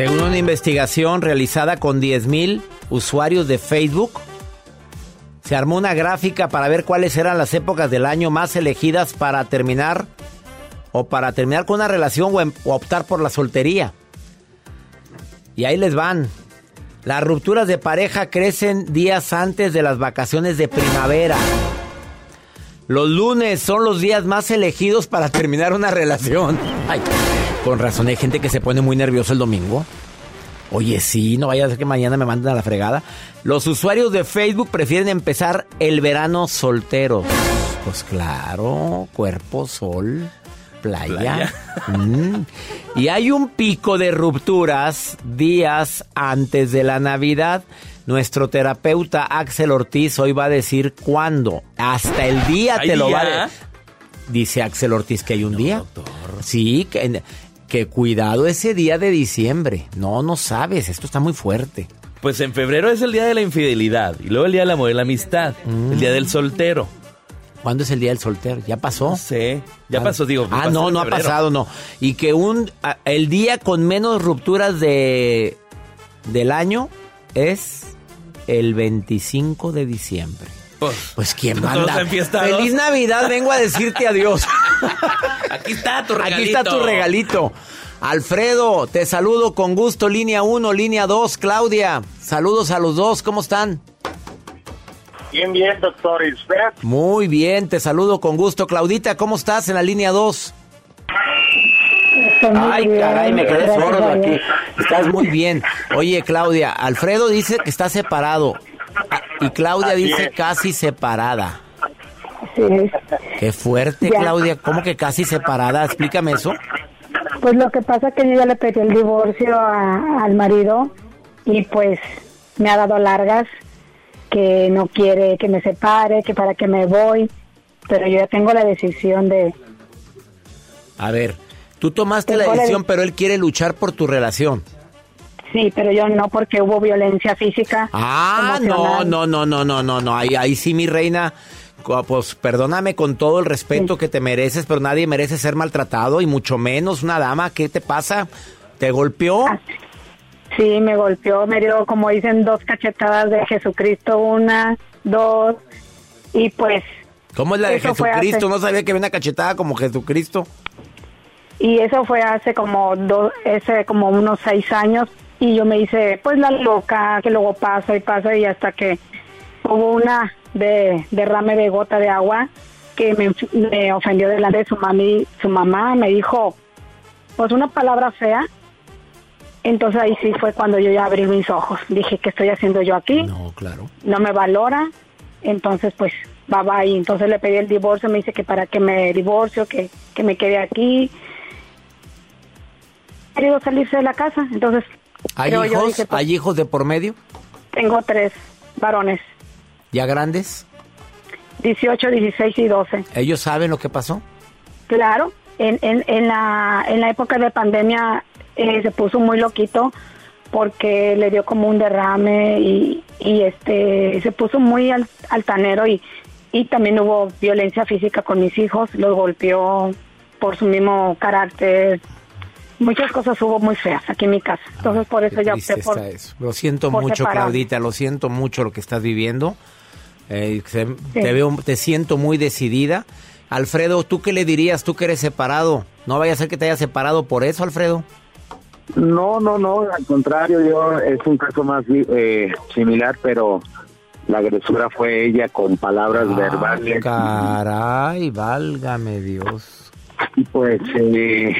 Según una investigación realizada con 10.000 usuarios de Facebook, se armó una gráfica para ver cuáles eran las épocas del año más elegidas para terminar o para terminar con una relación o, em- o optar por la soltería. Y ahí les van. Las rupturas de pareja crecen días antes de las vacaciones de primavera. Los lunes son los días más elegidos para terminar una relación. Ay, con razón hay gente que se pone muy nervioso el domingo. Oye, sí, no vaya a ser que mañana me manden a la fregada. Los usuarios de Facebook prefieren empezar el verano solteros. Pues claro, cuerpo, sol, playa. Mm. Y hay un pico de rupturas días antes de la Navidad. Nuestro terapeuta Axel Ortiz hoy va a decir cuándo. Hasta el día ¿Hay te lo va a día? Dice Axel Ortiz que hay un día. Sí, que, que cuidado ese día de diciembre. No, no sabes, esto está muy fuerte. Pues en febrero es el día de la infidelidad y luego el día del amor y la amistad, el día del soltero. ¿Cuándo es el día del soltero? ¿Ya pasó? No sé, ya pasó, digo. Ah, no, no ha pasado, no. Y que un el día con menos rupturas de del año es el 25 de diciembre. Pues, Pues quién manda. Feliz Navidad, vengo a decirte adiós. aquí está tu regalito. Aquí está tu regalito. Alfredo, te saludo con gusto, línea 1, línea 2, Claudia. Saludos a los dos, ¿cómo están? Bien, bien, doctor. ¿Y usted? Muy bien, te saludo con gusto. Claudita, ¿cómo estás en la línea 2? Ay, caray, me quedé sordo aquí. Estás muy bien. Oye, Claudia, Alfredo dice que está separado. Y Claudia Así dice es. casi separada. Sí, Qué fuerte, Ya. Claudia. ¿Cómo que casi separada? Explícame eso. pues lo que pasa es que yo ya le pedí el divorcio a- al marido y pues me ha dado largas que no quiere que me separe, que para que me voy, pero yo ya tengo la decisión de... A ver, tú tomaste la Tengo la decisión, de- pero él quiere luchar por tu relación. Sí, pero yo no porque hubo violencia física. Ah, no, no, no, no, no, no, no. Ahí, ahí sí, mi reina. Pues perdóname con todo el respeto que te mereces, pero nadie merece ser maltratado y mucho menos una dama. ¿Qué te pasa? ¿Te golpeó? Ah, Sí, me golpeó, me dio, como dicen, dos cachetadas de Jesucristo, una, dos, y pues, ¿Cómo es la de Jesucristo? hace- No sabía que había una cachetada como Jesucristo. y eso fue hace como dos, ese como unos seis años, y yo me hice, pues, la loca, que luego pasa y pasa, y hasta que hubo una de derrame de gota de agua que me, me ofendió delante de su mami, su mamá me dijo, pues, una palabra fea, entonces ahí sí fue cuando yo ya abrí mis ojos, dije, ¿qué estoy haciendo yo aquí? No, claro. no me valora, entonces pues va va y entonces le pedí el divorcio, me dice que para que me divorcio, que, que me quede aquí. Querido salirse de la casa, entonces ¿Hay hijos? dije, pues, ¿Hay hijos de por medio? tengo tres varones, ¿Ya grandes? 18, 16 y 12. ¿Ellos saben lo que pasó? Claro, en, en, en, la, en la época de pandemia eh, se puso muy loquito porque le dio como un derrame y, y este se puso muy al- altanero y, y también hubo violencia física con mis hijos, los golpeó por su mismo carácter. Muchas cosas hubo muy feas aquí en mi casa. Entonces por eso Qué ya opté por... eso. Lo siento por mucho, separar. Claudita, lo siento mucho lo que estás viviendo. Eh, se- Te veo, te siento muy decidida. Alfredo, ¿tú qué le dirías? Tú que eres separado. No vaya a ser que te hayas separado por eso, Alfredo. No, no, no, al contrario, yo es un caso más eh, similar, pero la agresora fue ella con palabras Ah, verbales. Caray, válgame Dios. Y pues, eh,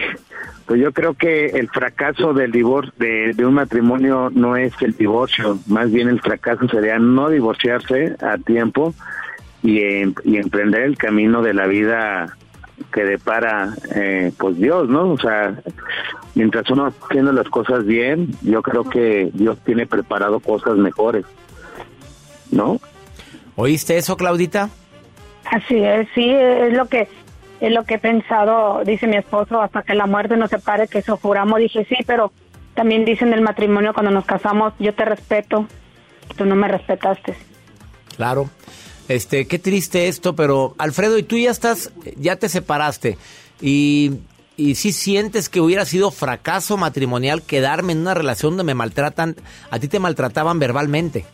pues yo creo que el fracaso del divorcio de, de un matrimonio no es el divorcio, más bien el fracaso sería no divorciarse a tiempo y, em- y emprender el camino de la vida que depara eh, pues Dios, ¿no? O sea, mientras uno haciendo las cosas bien, yo creo que Dios tiene preparado cosas mejores, ¿no? ¿Oíste eso, Claudita? Así es, sí, es lo que es lo que he pensado, dice mi esposo, hasta que la muerte nos separe, que eso juramos. Dije, sí, pero también dicen el matrimonio cuando nos casamos, yo te respeto, tú no me respetaste. Claro. Este, qué triste esto, pero Alfredo, y tú ya estás, ya te separaste y y si sientes que hubiera sido fracaso matrimonial quedarme en una relación donde me maltratan, a ti te maltrataban verbalmente.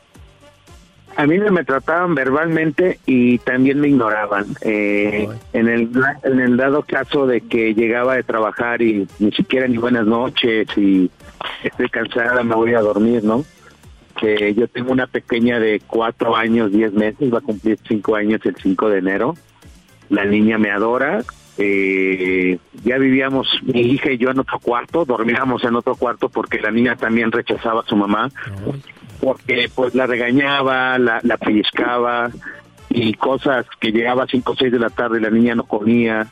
A mí me trataban verbalmente y también me ignoraban. Eh, en, el, en el dado caso de que llegaba de trabajar y ni siquiera ni buenas noches y estoy cansada, me voy a dormir, ¿no? Que yo tengo una pequeña de cuatro años, diez meses, va a cumplir cinco años el 5 de enero. La niña me adora. Eh, ya vivíamos mi hija y yo en otro cuarto, dormíamos en otro cuarto porque la niña también rechazaba a su mamá porque pues la regañaba, la, la pellizcaba y cosas que llegaba a 5 o 6 de la tarde y la niña no comía.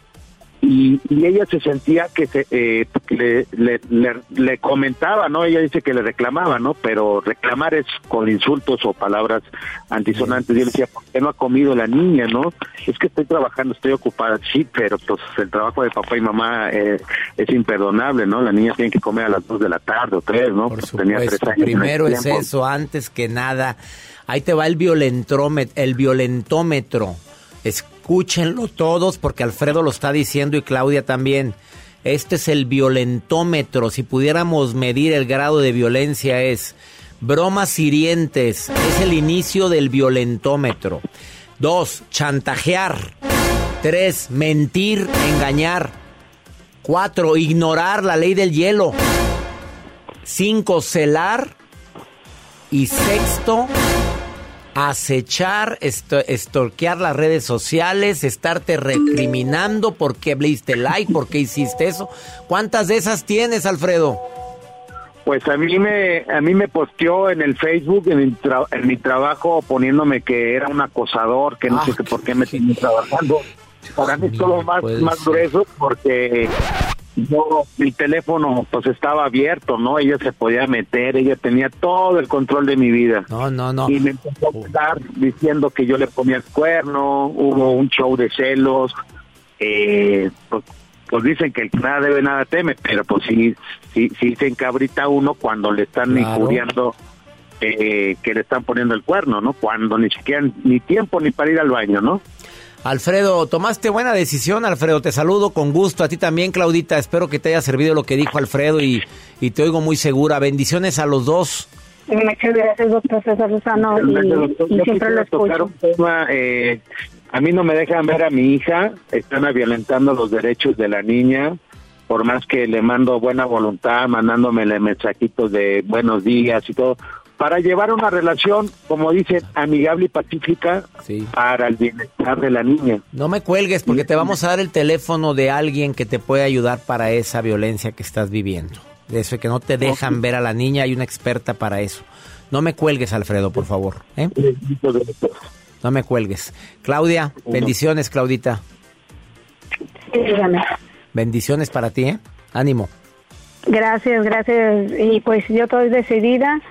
Y, y ella se sentía que, se, eh, le, le, le- le comentaba, ¿no? Ella dice que le reclamaba, ¿no? Pero reclamar es con insultos o palabras antisonantes. Yo le decía, ¿por qué no ha comido la niña, no? Es que estoy trabajando, estoy ocupada. Sí, pero pues el trabajo de papá y mamá eh, es imperdonable, ¿no? La niña tiene que comer a las 2 de la tarde o 3, ¿no? Porque tenía tres Pues, años en ese primero es tiempo. eso, antes que nada. Ahí te va el violentómetro, el violentómetro. Escúchenlo todos porque Alfredo lo está diciendo y Claudia también. Este es el violentómetro. Si pudiéramos medir el grado de violencia es bromas hirientes. Es el inicio del violentómetro. Dos, chantajear. Tres, mentir, engañar. Cuatro, ignorar la ley del hielo. Cinco, celar. Y sexto, acechar, esto, estorquear las redes sociales, estarte recriminando por qué le diste like, por qué hiciste eso. ¿Cuántas de esas tienes, Alfredo? Pues a mí me a mí me posteó en el Facebook en mi, tra- en mi trabajo poniéndome que era un acosador, que no sé qué por qué me tenía trabajando. Para mí es todo más, más grueso porque yo, mi teléfono pues estaba abierto, ¿no? Ella se podía meter, ella tenía todo el control de mi vida. No, no, no. Y me empezó a estar diciendo que yo le ponía el cuerno, hubo un show de celos, eh, pues, pues dicen que el que nada debe, nada teme, pero pues sí, sí, sí se encabrita uno cuando le están Claro. injuriando eh, que le están poniendo el cuerno, ¿no? Cuando ni siquiera ni tiempo ni para ir al baño, ¿no? Alfredo, tomaste buena decisión, Alfredo. Te saludo con gusto. A ti también, Claudita. Espero que te haya servido lo que dijo Alfredo y, y te oigo muy segura. Bendiciones a los dos. Muchas gracias, doctor César Lozano, y, doctor, y yo siempre lo escucho. tema, eh, a mí no me dejan ver a mi hija, están violentando los derechos de la niña, por más que le mando buena voluntad, mandándome mensajitos de buenos días y todo, para llevar una relación, como dicen, amigable y pacífica para el bienestar de la niña. No me cuelgues porque te vamos a dar el teléfono de alguien que te puede ayudar para esa violencia que estás viviendo. De eso que no te dejan ver a la niña, hay una experta para eso. No me cuelgues, Alfredo, por favor. ¿eh? No me cuelgues. Claudia, bendiciones, Claudita. Sí, dígame. Bendiciones para ti, ¿eh? Ánimo. Gracias, gracias. Y pues yo estoy decidida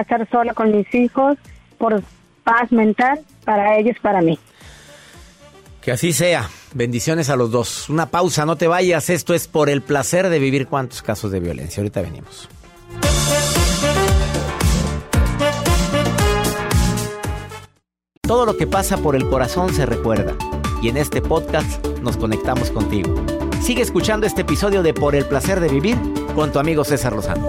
estar sola con mis hijos por paz mental para ellos, para mí. Que así sea. Bendiciones a los dos. Una pausa, no te vayas. Esto es por el placer de vivir cuántos casos de violencia. Ahorita venimos. Todo lo que pasa por el corazón se recuerda. Y en este podcast nos conectamos contigo. Sigue escuchando este episodio de Por el placer de vivir con tu amigo César Lozano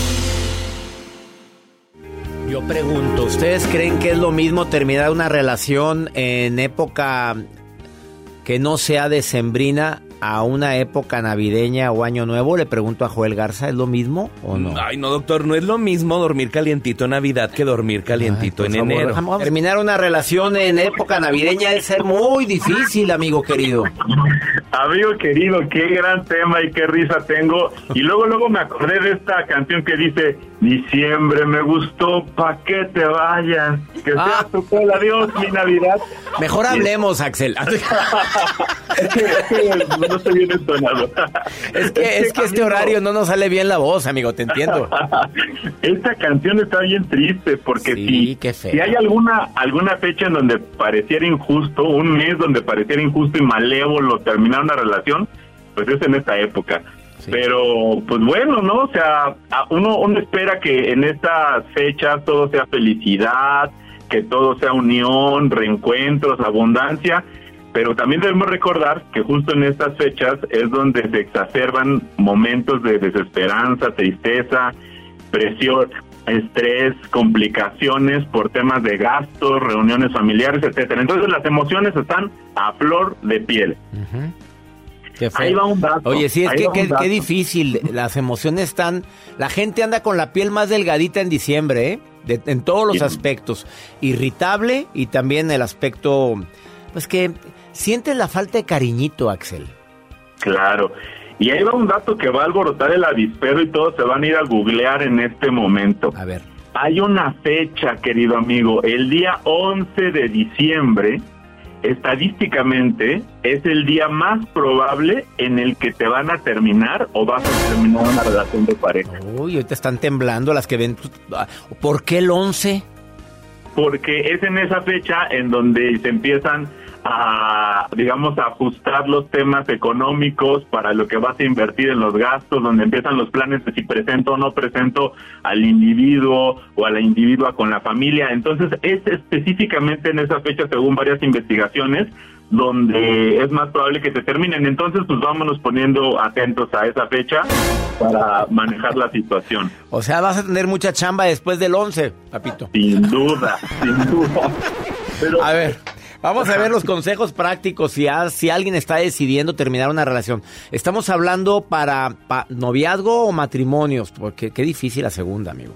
Yo pregunto, ¿ustedes creen que es lo mismo terminar una relación en época que no sea decembrina a una época navideña o año nuevo? Le pregunto a Joel Garza, ¿es lo mismo o no? Ay, no, doctor, no es lo mismo dormir calientito en Navidad que dormir calientito en enero. Terminar una relación en época navideña es ser muy difícil, amigo querido. Amigo querido, qué gran tema y qué risa tengo. Y luego, luego me acordé de esta canción que dice, diciembre me gustó, pa' que te vayas, que sea Ah. tu cola, adiós, mi Navidad. Mejor hablemos, Axel. no estoy bien entonado. Es que, es que este horario no nos sale bien la voz, amigo, te entiendo. Esta canción está bien triste porque si, si hay alguna alguna fecha en donde pareciera injusto, un mes donde pareciera injusto y malévolo terminar una relación, pues es en esta época. Pero, pues bueno, ¿no? O sea, uno, uno espera que en estas fechas todo sea felicidad, que todo sea unión, reencuentros, abundancia, pero también debemos recordar que justo en estas fechas es donde se exacerban momentos de desesperanza, tristeza, presión, estrés, complicaciones por temas de gastos, reuniones familiares, etcétera. Entonces las emociones están a flor de piel. Qué feo. Ahí va un dato. Oye, sí, es ahí que qué, difícil. Las emociones están. La gente anda con la piel más delgadita en diciembre, ¿eh? De- en todos los Sí. aspectos. Irritable y también el aspecto. Pues que sientes la falta de cariñito, Axel. Claro. Y ahí va un dato que va a alborotar el avispero y todos se van a ir a googlear en este momento. A ver. Hay una fecha, querido amigo, el día 11 de diciembre, estadísticamente, es el día más probable en el que te van a terminar o vas a terminar una relación de pareja. Uy, ahorita están temblando las que ven. ¿Por qué el 11? porque es en esa fecha en donde se empiezan a, digamos, a ajustar los temas económicos para lo que vas a invertir en los gastos, donde empiezan los planes de si presento o no presento al individuo o a la individua con la familia. Entonces, es específicamente en esa fecha, según varias investigaciones, donde es más probable que se terminen. Entonces, pues vámonos poniendo atentos a esa fecha para manejar la situación. O sea, vas a tener mucha chamba después del 11, papito. Sin duda, sin duda. Pero, A ver, vamos a ver los consejos prácticos si, a- si alguien está decidiendo terminar una relación. Estamos hablando para, pa- noviazgo o matrimonios, porque qué difícil la segunda, amigo.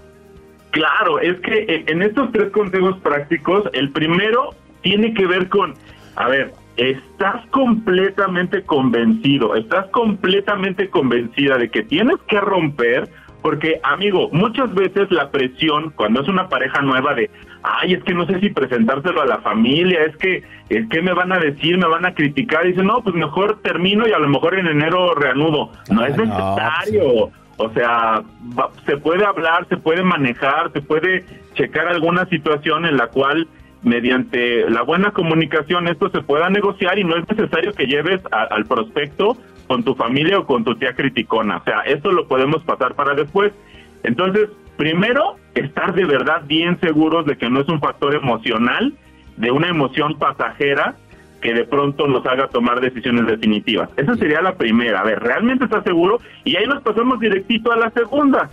Claro, es que en estos tres consejos prácticos, el primero tiene que ver con, a ver, estás completamente convencido, estás completamente convencida de que tienes que romper, porque amigo, muchas veces la presión, cuando es una pareja nueva de, ay, es que no sé si presentárselo a la familia, es que, es que me van a decir, me van a criticar, y dice, no, pues mejor termino y a lo mejor en enero reanudo. No es necesario. O sea, va- se puede hablar, se puede manejar, se puede checar alguna situación en la cual mediante la buena comunicación esto se pueda negociar y no es necesario que lleves a- al prospecto con tu familia o con tu tía criticona. O sea, esto lo podemos pasar para después. Entonces, primero, estar de verdad bien seguros de que no es un factor emocional, de una emoción pasajera que de pronto nos haga tomar decisiones definitivas. Esa sería la primera. A ver, ¿realmente estás seguro? Y ahí nos pasamos directito a la segunda.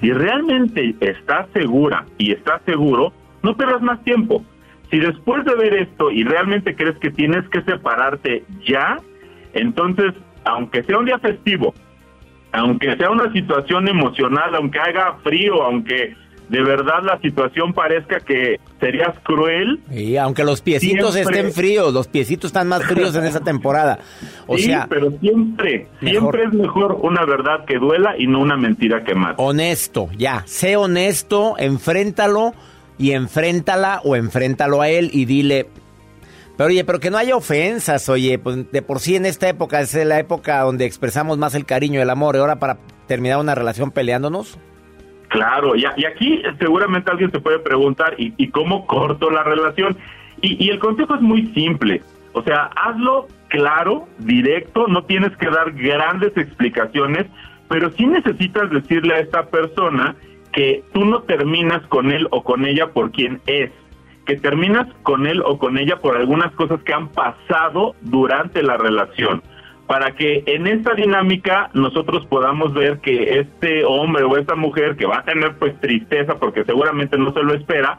Si realmente estás segura y estás seguro, no pierdas más tiempo. Si después de ver esto y realmente crees que tienes que separarte ya, entonces, aunque sea un día festivo, aunque sea una situación emocional, aunque haga frío, aunque de verdad la situación parezca que serías cruel, Y aunque los piecitos Siempre. estén fríos, los piecitos están más fríos en esa temporada. O sí, sea, pero siempre, mejor. siempre es mejor una verdad que duela y no una mentira que mata. honesto, ya, sé honesto, enfréntalo y enfréntala o enfréntalo a él y dile, pero oye, pero que no haya ofensas, oye, pues de por sí en esta época es la época donde expresamos más el cariño el amor, y ahora para terminar una relación peleándonos. Claro, y, aquí seguramente alguien se puede preguntar, ¿y, y cómo corto la relación? Y, y el consejo es muy simple, o sea, hazlo claro, directo, no tienes que dar grandes explicaciones, pero sí necesitas decirle a esta persona que tú no terminas con él o con ella por quien es, que terminas con él o con ella por algunas cosas que han pasado durante la relación. Para que en esta dinámica nosotros podamos ver que este hombre o esta mujer que va a tener pues tristeza porque seguramente no se lo espera,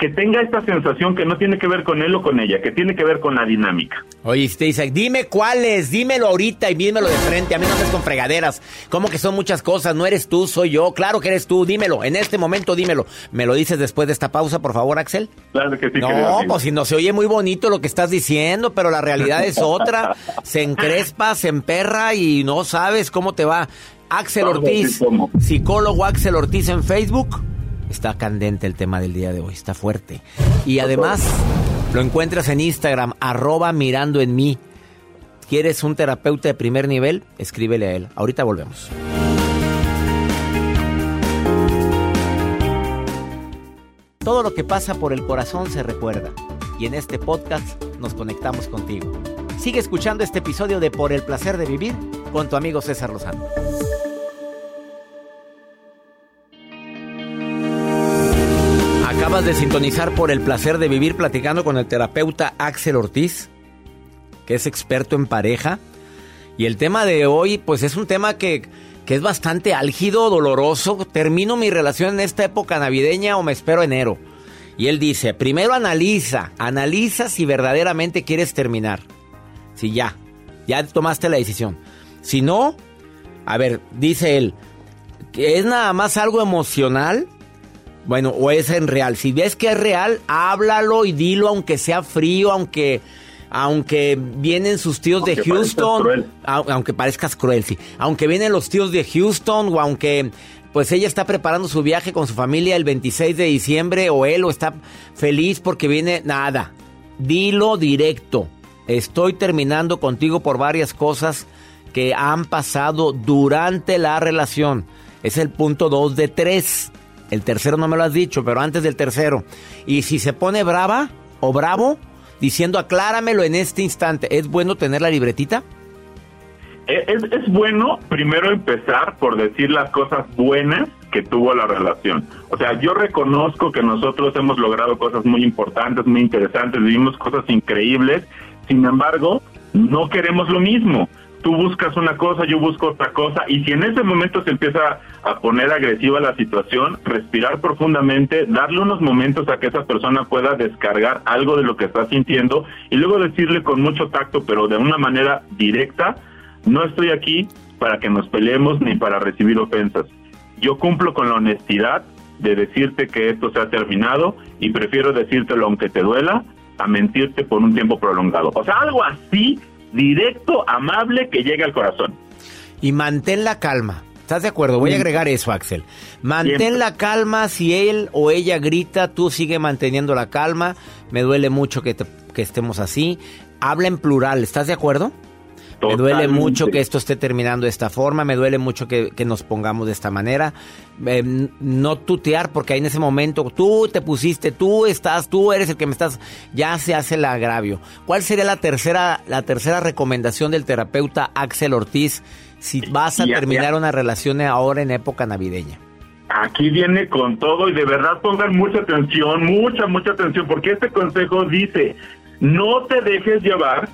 que tenga esta sensación que no tiene que ver con él o con ella, que tiene que ver con la dinámica. Oye, si te dice, dime cuáles, dímelo ahorita y dímelo de frente, a mí no me con fregaderas. ¿Cómo que son muchas cosas? No eres tú, soy yo. Claro que eres tú, dímelo, en este momento dímelo. ¿Me lo dices después de esta pausa, por favor, Axel? Claro que sí. No, pues si no se oye muy bonito lo que estás diciendo, pero la realidad es otra. Se encrespa, se emperra y no sabes cómo te va. Axel Ortiz, psicólogo Axel Ortiz en Facebook. Está candente el tema del día de hoy, está fuerte. Y además lo encuentras en Instagram, arroba mirando en mí. ¿Quieres un terapeuta de primer nivel? Escríbele a él. Ahorita volvemos. Todo lo que pasa por el corazón se recuerda. Y en este podcast nos conectamos contigo. Sigue escuchando este episodio de Por el placer de vivir con tu amigo César Lozano. De sintonizar por el placer de vivir platicando con el terapeuta Axel Ortiz, que es experto en pareja. Y el tema de hoy, pues es un tema que, que es bastante álgido, doloroso. ¿Termino mi relación en esta época navideña o me espero enero? Y él dice, primero analiza, analiza si verdaderamente quieres terminar. Si ya, ya tomaste la decisión. Si no, a ver, dice él, que es nada más algo emocional, bueno, o es en real. Si ves que es real, háblalo y dilo, aunque sea frío, aunque, aunque vienen sus tíos de Aunque Houston, aunque parezcas cruel, sí. Aunque vienen los tíos de Houston o aunque pues ella está preparando su viaje con su familia el 26 de diciembre o él o está feliz porque viene nada. Dilo directo. Estoy terminando contigo por varias cosas que han pasado durante la relación. Es el punto 2 de 3. El tercero no me lo has dicho, pero antes del tercero. Y si se pone brava o bravo, diciendo acláramelo en este instante, ¿es bueno tener la libretita? E, Es, es bueno primero empezar por decir las cosas buenas que tuvo la relación. O sea, yo reconozco que nosotros hemos logrado cosas muy importantes, muy interesantes, vivimos cosas increíbles, sin embargo, no queremos lo mismo. Tú buscas una cosa, yo busco otra cosa, y si en ese momento se empieza a poner agresiva la situación, respirar profundamente, darle unos momentos a que esa persona pueda descargar algo de lo que está sintiendo y luego decirle con mucho tacto, pero de una manera directa, no estoy aquí para que nos peleemos ni para recibir ofensas. Yo cumplo con la honestidad de decirte que esto se ha terminado y prefiero decírtelo aunque te duela a mentirte por un tiempo prolongado. O sea, algo así, directo, amable, que llegue al corazón. Y mantén la calma. ¿Estás de acuerdo? Voy a agregar eso, Axel. Mantén la calma. Si él o ella grita, tú sigue manteniendo la calma. Me duele mucho que, te- que estemos así. Habla en plural. ¿Estás de acuerdo? Me duele mucho que esto esté terminando de esta forma, me duele mucho que, que nos pongamos de esta manera. Eh, n- no tutear, porque ahí en ese momento tú te pusiste, tú estás, tú eres el que me estás, ya se hace el agravio. ¿Cuál sería la tercera, la tercera recomendación del terapeuta Axel Ortiz si vas a Ya, terminar ya. una relación ahora en época navideña? Aquí viene con todo y de verdad pongan mucha atención, mucha, mucha atención, porque este consejo dice, no te dejes llevar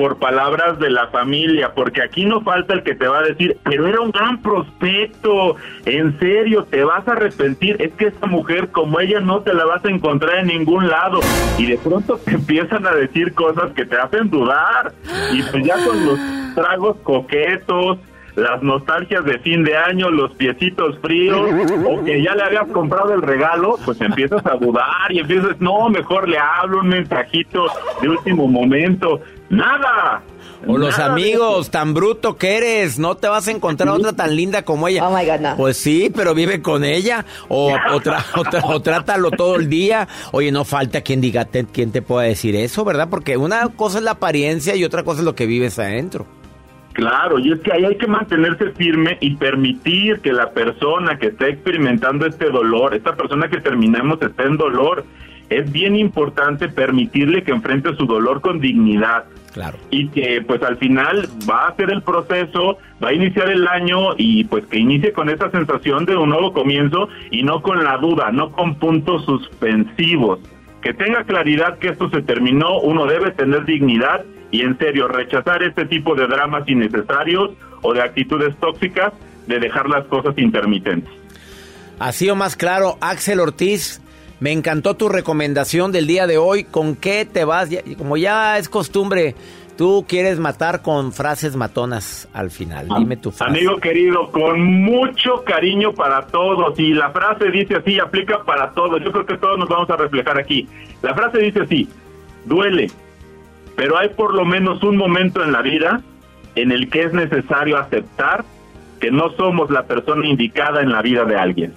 por palabras de la familia, porque aquí no falta el que te va a decir, pero era un gran prospecto, en serio, te vas a arrepentir, es que esta mujer como ella no te la vas a encontrar en ningún lado, y de pronto te empiezan a decir cosas que te hacen dudar, y pues ya con los tragos coquetos, las nostalgias de fin de año, los piecitos fríos, o que ya le habías comprado el regalo, pues empiezas a dudar y empiezas, no, mejor le hablo un mensajito de último momento. Nada. O los Nada de amigos, tan bruto que eres, no te vas a encontrar otra tan linda como ella. Oh my God, no. Pues sí, pero vive con ella. O, o, tra- o tra- o trátalo todo el día. Oye, no falta quien diga, te- quien te pueda decir eso, ¿verdad? Porque una cosa es la apariencia y otra cosa es lo que vives adentro. Claro, y es que ahí hay que mantenerse firme y permitir que la persona que está experimentando este dolor, esta persona que terminamos está en dolor, es bien importante permitirle que enfrente su dolor con dignidad. Claro. Y que pues al final va a hacer el proceso, va a iniciar el año y pues que inicie con esa sensación de un nuevo comienzo y no con la duda, no con puntos suspensivos. Que tenga claridad que esto se terminó, uno debe tener dignidad y en serio rechazar este tipo de dramas innecesarios o de actitudes tóxicas de dejar las cosas intermitentes. Así o más claro, Axel Ortiz, me encantó tu recomendación del día de hoy. ¿Con qué te vas? Como ya es costumbre, tú quieres matar con frases matonas al final. Dime tu frase. Amigo querido, con mucho cariño para todos. Y la frase dice así, aplica para todos. Yo creo que todos nos vamos a reflejar aquí. La frase dice así, duele, pero hay por lo menos un momento en la vida en el que es necesario aceptar que no somos la persona indicada en la vida de alguien.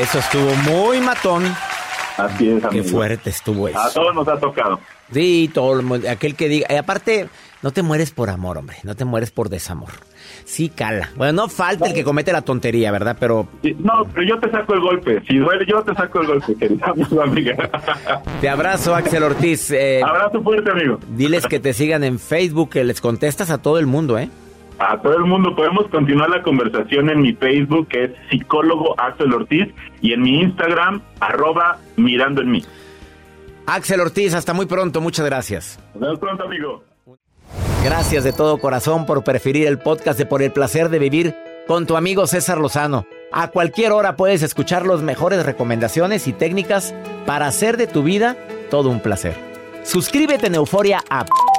Eso estuvo muy matón. Así es, Qué amigo. fuerte estuvo eso. A todos nos ha tocado. Sí, todo el mundo, aquel que diga, y aparte, no te mueres por amor, hombre, no te mueres por desamor. Sí, cala. Bueno, no falta el que comete la tontería, ¿verdad? Pero No, pero yo te saco el golpe. Si duele, yo te saco el golpe, querida amiga. te abrazo, Axel Ortiz. Eh, Abrazo fuerte, amigo. diles que te sigan en Facebook, que les contestas a todo el mundo, ¿eh? A todo el mundo podemos continuar la conversación en mi Facebook, que es psicólogo Axel Ortiz, y en mi Instagram, arroba mirando en mí. Axel Ortiz, hasta muy pronto, muchas gracias. Nos vemos pronto, amigo. Gracias de todo corazón por preferir el podcast de Por el placer de vivir con tu amigo César Lozano. A cualquier hora puedes escuchar las mejores recomendaciones y técnicas para hacer de tu vida todo un placer. Suscríbete en Euforia App